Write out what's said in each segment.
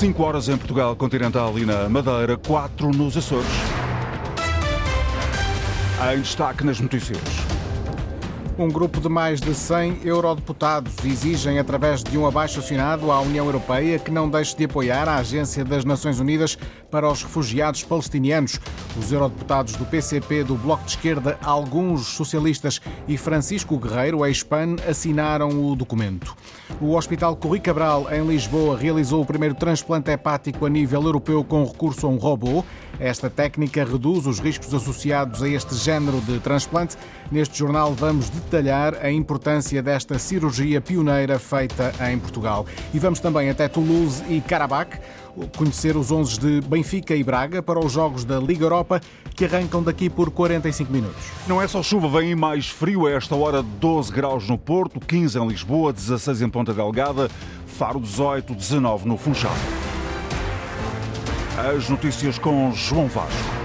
5 horas em Portugal Continental e na Madeira, 4 nos Açores. Em destaque nas notícias. Um grupo de mais de 100 eurodeputados exigem, através de um abaixo-assinado à União Europeia, que não deixe de apoiar a Agência das Nações Unidas para os Refugiados Palestinianos. Os eurodeputados do PCP, do Bloco de Esquerda, alguns socialistas e Francisco Guerreiro, ex-PAN, assinaram o documento. O Hospital Corri Cabral, em Lisboa, realizou o primeiro transplante hepático a nível europeu com recurso a um robô. Esta técnica reduz os riscos associados a este género de transplante. Neste jornal vamos detalhar a importância desta cirurgia pioneira feita em Portugal. E vamos também até Toulouse e Karabakh conhecer os 11 de Benfica e Braga para os jogos da Liga Europa que arrancam daqui por 45 minutos. Não é só chuva, vem mais frio a esta hora, 12 graus no Porto, 15 em Lisboa, 16 em Ponta Delgada, Faro 18, 19 no Funchal. As notícias com João Vasco.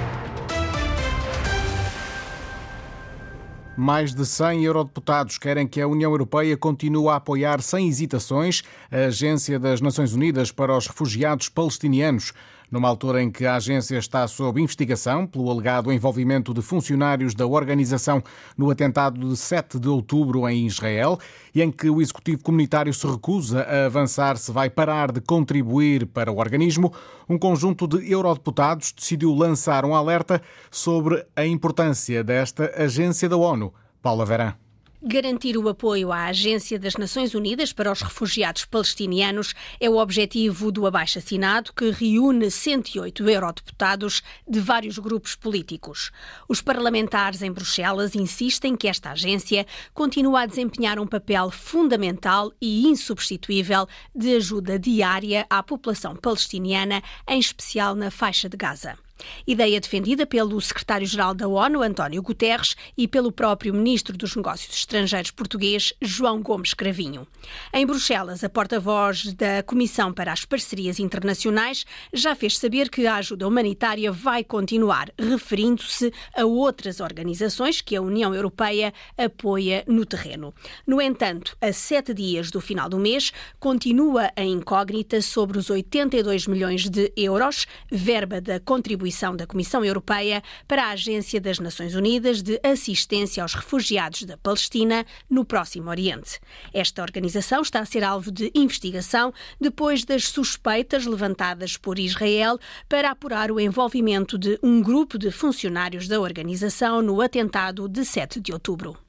Mais de 100 eurodeputados querem que a União Europeia continue a apoiar sem hesitações a Agência das Nações Unidas para os Refugiados Palestinianos numa altura em que a agência está sob investigação pelo alegado envolvimento de funcionários da organização no atentado de 7 de outubro em Israel e em que o executivo comunitário se recusa a avançar se vai parar de contribuir para o organismo, um conjunto de eurodeputados decidiu lançar um alerta sobre a importância desta agência da ONU. Paula Verã. Garantir o apoio à Agência das Nações Unidas para os Refugiados Palestinianos é o objetivo do abaixo-assinado que reúne 108 eurodeputados de vários grupos políticos. Os parlamentares em Bruxelas insistem que esta agência continua a desempenhar um papel fundamental e insubstituível de ajuda diária à população palestiniana, em especial na faixa de Gaza. Ideia defendida pelo secretário-geral da ONU, António Guterres, e pelo próprio ministro dos Negócios Estrangeiros português, João Gomes Cravinho. Em Bruxelas, a porta-voz da Comissão para as Parcerias Internacionais já fez saber que a ajuda humanitária vai continuar, referindo-se a outras organizações que a União Europeia apoia no terreno. No entanto, a sete dias do final do mês, continua a incógnita sobre os 82 milhões de euros, verba da contribuição contribuição da Comissão Europeia para a Agência das Nações Unidas de Assistência aos Refugiados da Palestina no Próximo Oriente. Esta organização está a ser alvo de investigação depois das suspeitas levantadas por Israel para apurar o envolvimento de um grupo de funcionários da organização no atentado de 7 de outubro.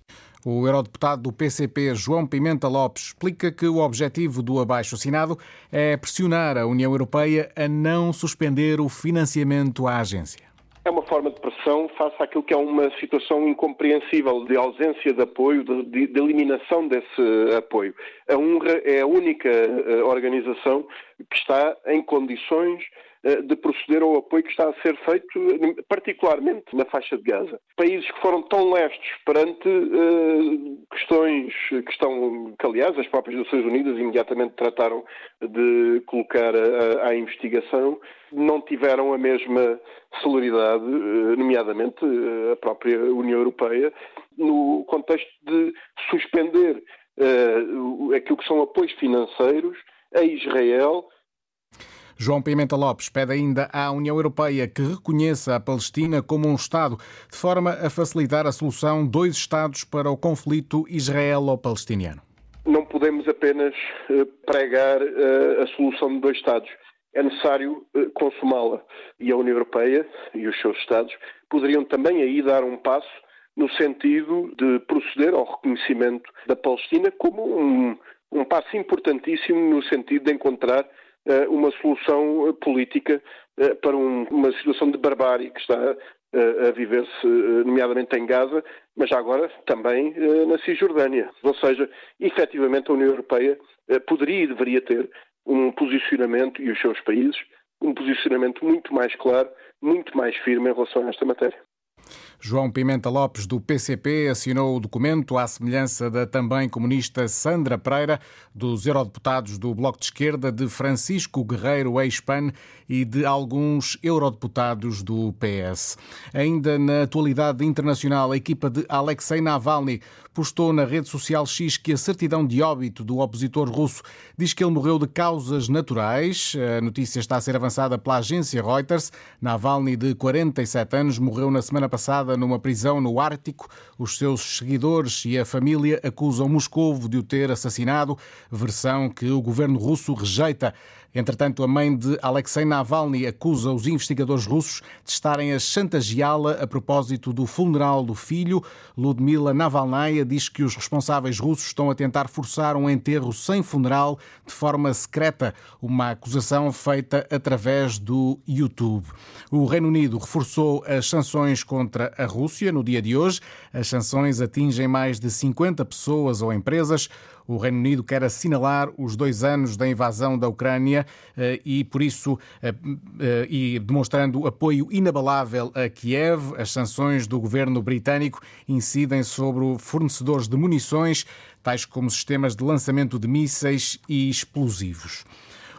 O eurodeputado do PCP, João Pimenta Lopes, explica que o objetivo do abaixo-assinado é pressionar a União Europeia a não suspender o financiamento à agência. É uma forma de pressão face àquilo que é uma situação incompreensível de ausência de apoio, de, de eliminação desse apoio. A UNRWA é a única eh, organização que está em condições de proceder ao apoio que está a ser feito, particularmente na faixa de Gaza. Países que foram tão lestos perante uh, questões que estão, que aliás as próprias Nações Unidas imediatamente trataram de colocar à investigação, não tiveram a mesma celeridade, uh, nomeadamente a própria União Europeia, no contexto de suspender aquilo que são apoios financeiros a Israel João Pimenta Lopes pede ainda à União Europeia que reconheça a Palestina como um Estado, de forma a facilitar a solução dois Estados para o conflito israelo-palestiniano. Não podemos apenas eh, pregar eh, a solução de dois Estados. É necessário eh, consumá-la. E a União Europeia e os seus Estados poderiam também aí dar um passo no sentido de proceder ao reconhecimento da Palestina como um, um passo importantíssimo no sentido de encontrar uma solução eh, política eh, para uma situação de barbárie que está a viver-se, nomeadamente em Gaza, mas agora também na Cisjordânia. Ou seja, efetivamente a União Europeia poderia e deveria ter um posicionamento, e os seus países, um posicionamento muito mais claro, muito mais firme em relação a esta matéria. João Pimenta Lopes, do PCP, assinou o documento à semelhança da também comunista Sandra Pereira, dos eurodeputados do Bloco de Esquerda, de Francisco Guerreiro, ex-PAN, e de alguns eurodeputados do PS. Ainda na atualidade internacional, a equipa de Alexei Navalny postou na rede social X que a certidão de óbito do opositor russo diz que ele morreu de causas naturais. A notícia está a ser avançada pela agência Reuters. Navalny, de 47 anos, morreu na semana passada numa prisão no Ártico. Os seus seguidores e a família acusam Moscovo de o ter assassinado, versão que o governo russo rejeita. Entretanto, a mãe de Alexei Navalny acusa os investigadores russos de estarem a chantageá-la a propósito do funeral do filho. Ludmila Navalnaya diz que os responsáveis russos estão a tentar forçar um enterro sem funeral de forma secreta, uma acusação feita através do YouTube. O Reino Unido reforçou as sanções contra a Rússia no dia de hoje. As sanções atingem mais de 50 pessoas ou empresas. O Reino Unido quer assinalar os dois anos da invasão da Ucrânia eh, e, por isso, eh, eh, e demonstrando apoio inabalável a Kiev, as sanções do governo britânico incidem sobre fornecedores de munições, tais como sistemas de lançamento de mísseis e explosivos.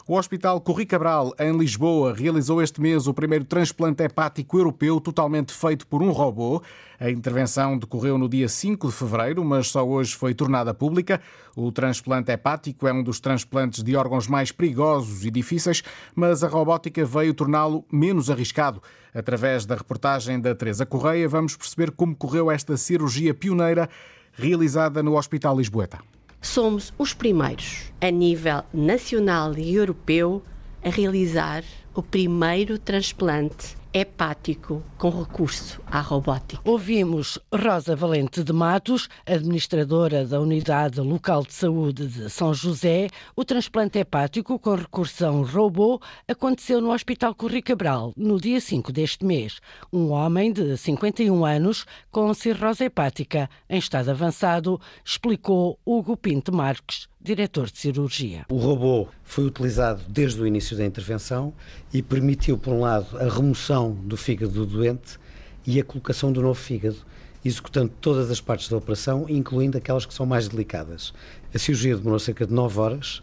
O Hospital Corri Cabral, em Lisboa, realizou este mês o primeiro transplante hepático europeu totalmente feito por um robô. A intervenção decorreu no dia 5 de fevereiro, mas só hoje foi tornada pública. O transplante hepático é um dos transplantes de órgãos mais perigosos e difíceis, mas a robótica veio torná-lo menos arriscado. Através da reportagem da Teresa Correia, vamos perceber como correu esta cirurgia pioneira realizada no Hospital Lisboeta somos os primeiros, a nível nacional e europeu, a realizar o primeiro transplante hepático com recurso à robótica. Ouvimos Rosa Valente de Matos, administradora da Unidade Local de Saúde de São José. O transplante hepático com recurso a um robô aconteceu no Hospital Corri Cabral no dia 5 deste mês. Um homem de 51 anos com cirrose hepática em estado avançado explicou Hugo Pinto Marques, diretor de cirurgia. O robô foi utilizado desde o início da intervenção e permitiu, por um lado, a remoção do fígado do doente e a colocação do novo fígado, executando todas as partes da operação, incluindo aquelas que são mais delicadas. A cirurgia demorou cerca de 9 horas,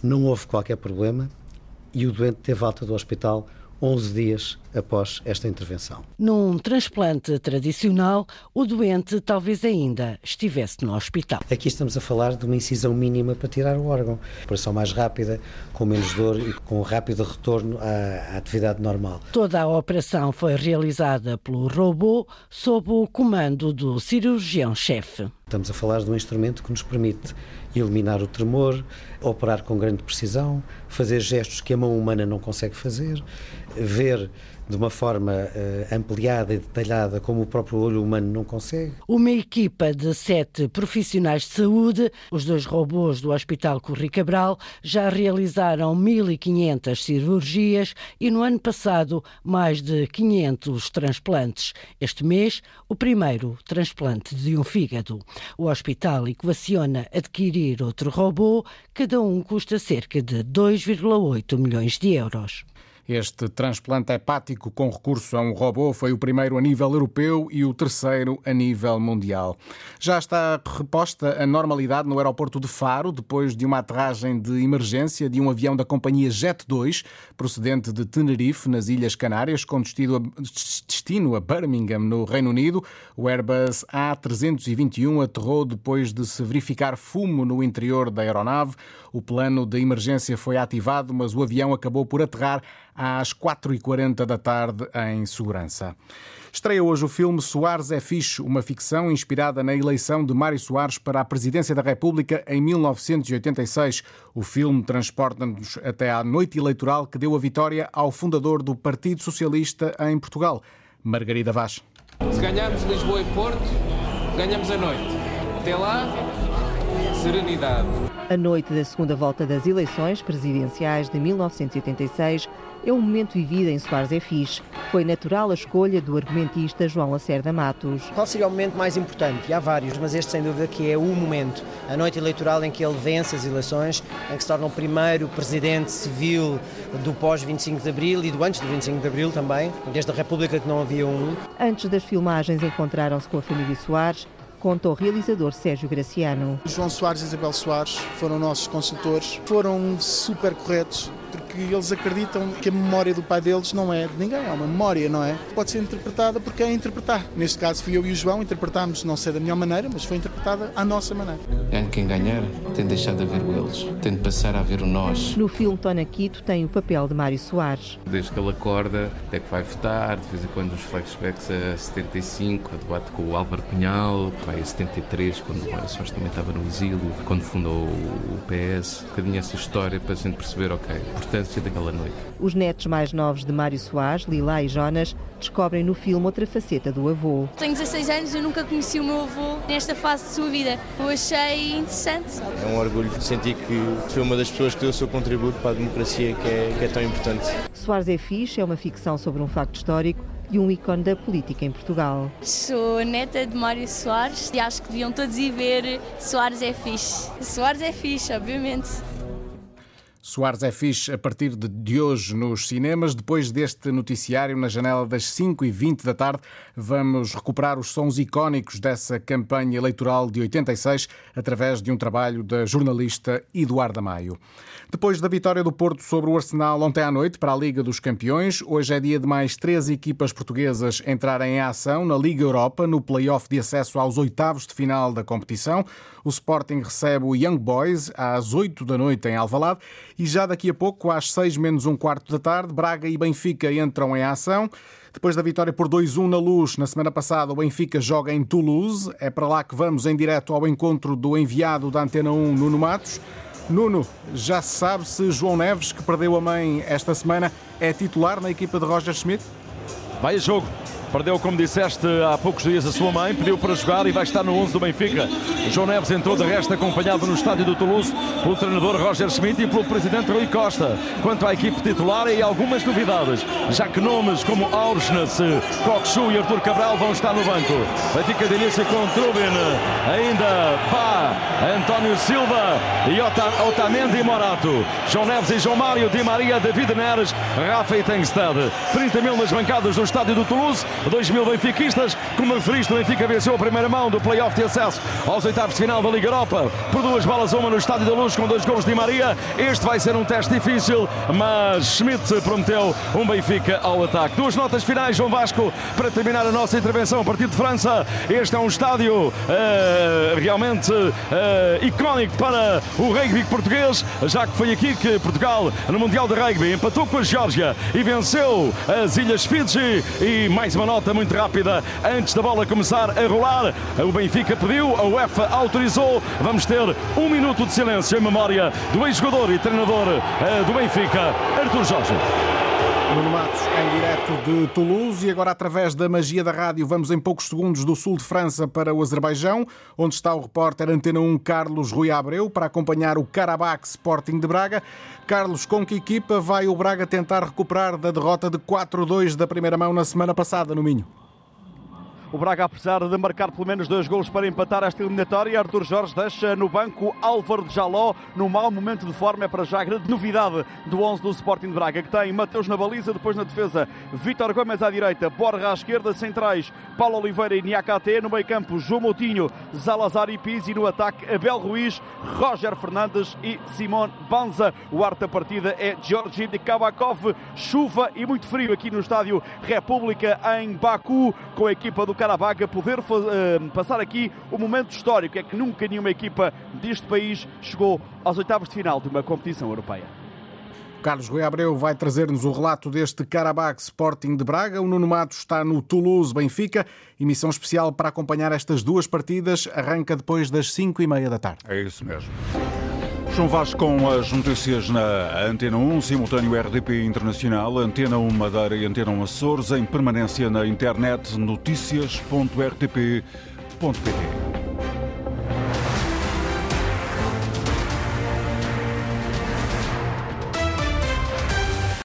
não houve qualquer problema e o doente teve alta do hospital 11 dias após esta intervenção. Num transplante tradicional, o doente talvez ainda estivesse no hospital. Aqui estamos a falar de uma incisão mínima para tirar o órgão. Operação mais rápida, com menos dor e com rápido retorno à, à atividade normal. Toda a operação foi realizada pelo robô sob o comando do cirurgião-chefe. Estamos a falar de um instrumento que nos permite eliminar o tremor, operar com grande precisão, fazer gestos que a mão humana não consegue fazer, ver de uma forma uh, ampliada e detalhada como o próprio olho humano não consegue. Uma equipa de sete profissionais de saúde, os dois robôs do Hospital Corri Cabral, já realizaram 1.500 cirurgias e no ano passado mais de 500 transplantes. Este mês, o primeiro transplante de um fígado. O hospital equaciona adquirir outro robô, cada um custa cerca de 2,8 milhões de euros. Este transplante hepático com recurso a um robô foi o primeiro a nível europeu e o terceiro a nível mundial. Já está reposta a normalidade no aeroporto de Faro, depois de uma aterragem de emergência de um avião da companhia Jet 2, procedente de Tenerife, nas Ilhas Canárias, com destino a Birmingham, no Reino Unido. O Airbus A321 aterrou depois de se verificar fumo no interior da aeronave. O plano de emergência foi ativado, mas o avião acabou por aterrar às 4h40 da tarde em segurança. Estreia hoje o filme Soares é Fixe, uma ficção inspirada na eleição de Mário Soares para a presidência da República em 1986. O filme transporta-nos até à noite eleitoral que deu a vitória ao fundador do Partido Socialista em Portugal, Margarida Vaz. Se ganharmos Lisboa e Porto, ganhamos a noite. Até lá, serenidade. A noite da segunda volta das eleições presidenciais de 1986 é um momento vivido em Soares é Fixe. Foi natural a escolha do argumentista João Lacerda Matos. Qual seria o momento mais importante? E há vários, mas este sem dúvida que é o momento. A noite eleitoral em que ele vence as eleições, em que se torna o primeiro presidente civil do pós-25 de Abril e do antes do 25 de Abril também, desde a República que não havia um. Antes das filmagens encontraram-se com a família Soares, conta o realizador Sérgio Graciano. João Soares e Isabel Soares foram nossos consultores, foram super corretos, porque eles acreditam que a memória do pai deles não é de ninguém, é uma memória, não é? Pode ser interpretada porque é interpretar. Neste caso fui eu e o João, interpretámos, não sei da melhor maneira, mas foi interpretada à nossa maneira. Ganhe quem ganhar, tem de deixar de haver o eles, tem de passar a haver o nós. No filme Tona Quito tem o papel de Mário Soares. Desde que ele acorda, até que vai votar, de vez em quando os flashbacks a 75, o debate com o Álvaro Cunhal, que vai a 73, quando o Mário Soares também estava no exílio, quando fundou o PS, um bocadinho essa história para a gente perceber, ok, importância daquela noite. Os netos mais novos de Mário Soares, Lila e Jonas, descobrem no filme outra faceta do avô. Tenho 16 anos e nunca conheci o meu avô nesta fase de sua vida. Eu achei interessante. É um orgulho sentir que foi uma das pessoas que deu o seu contributo para a democracia que é, que é tão importante. Soares é fixe é uma ficção sobre um facto histórico e um ícone da política em Portugal. Sou neta de Mário Soares e acho que deviam todos ir ver Soares é fixe. Soares é fixe, obviamente. Soares é fixe a partir de hoje nos cinemas. Depois deste noticiário, na janela das 5h20 da tarde, vamos recuperar os sons icónicos dessa campanha eleitoral de 86 através de um trabalho da jornalista Eduarda Maio. Depois da vitória do Porto sobre o Arsenal ontem à noite para a Liga dos Campeões, hoje é dia de mais três equipas portuguesas entrarem em ação na Liga Europa, no play-off de acesso aos oitavos de final da competição. O Sporting recebe o Young Boys às 8 da noite em Alvalade e já daqui a pouco, às 6 menos um quarto da tarde, Braga e Benfica entram em ação. Depois da vitória por 2-1 na Luz na semana passada, o Benfica joga em Toulouse. É para lá que vamos em direto ao encontro do enviado da Antena 1, Nuno Matos. Nuno, já se sabe se João Neves, que perdeu a mãe esta semana, é titular na equipa de Roger Schmidt? Vai a jogo. Perdeu, como disseste, há poucos dias a sua mãe, pediu para jogar e vai estar no 11 do Benfica. João Neves entrou de resto acompanhado no estádio do Toulouse pelo treinador Roger Schmidt e pelo presidente Rui Costa. Quanto à equipe titular, e algumas novidades, já que nomes como Aursnes, Coxu e Artur Cabral vão estar no banco. Benfica de início com Trubin, ainda Pá, António Silva e Otamendi e Morato. João Neves e João Mário, Di Maria, David Neres, Rafa e Tengstad. 30 mil nas bancadas do estádio do Toulouse. 2 mil benfiquistas. Como referiste, o Benfica venceu a primeira mão do play-off de acesso aos oitavos de final da Liga Europa por duas balas uma no Estádio da Luz com dois gols de Maria. Este vai ser um teste difícil, mas Schmidt prometeu um Benfica ao ataque. Duas notas finais, João Vasco, para terminar a nossa intervenção a partir de França. Este é um estádio uh, realmente uh, icónico para o rugby português, já que foi aqui que Portugal, no Mundial de Rugby, empatou com a Geórgia e venceu as Ilhas Fiji e mais uma nota muito rápida antes da bola começar a rolar. O Benfica pediu, a UEFA autorizou. Vamos ter um minuto de silêncio em memória do ex-jogador e treinador uh, do Benfica, Artur Jorge. Nuno Matos, em direto de Toulouse e agora através da magia da rádio vamos em poucos segundos do sul de França para o Azerbaijão, onde está o repórter Antena 1 Carlos Rui Abreu para acompanhar o Karabakh Sporting de Braga. Carlos, com que equipa vai o Braga tentar recuperar da derrota de 4-2 da primeira mão na semana passada no Minho? O Braga, apesar de marcar pelo menos dois gols para empatar esta eliminatória, Artur Jorge deixa no banco Álvaro de Jaló no mau momento de forma. É para já a grande novidade do 11 do Sporting de Braga, que tem Mateus na baliza, depois na defesa Vítor Gomes à direita, Borja à esquerda, centrais Paulo Oliveira e Niakate, no meio campo João Moutinho, Zalazar e Pizzi, no ataque Abel Ruiz, Roger Fernandes e Simon Banza. O arte da partida é Georgi de Kabakov, chuva e muito frio aqui no estádio República em Baku, com a equipa do Karabakh a poder uh, passar aqui o momento histórico. É que nunca nenhuma equipa deste país chegou aos oitavos de final de uma competição europeia. Carlos Rui Abreu vai trazer-nos o relato deste Karabakh Sporting de Braga. O Nuno Matos está no Toulouse Benfica. Emissão especial para acompanhar estas duas partidas. Arranca depois das 5 e meia da tarde. É isso mesmo. João Vasco com as notícias na Antena 1, simultâneo RDP Internacional, Antena 1 Madeira e Antena 1 Açores, em permanência na internet notícias.rtp.pt.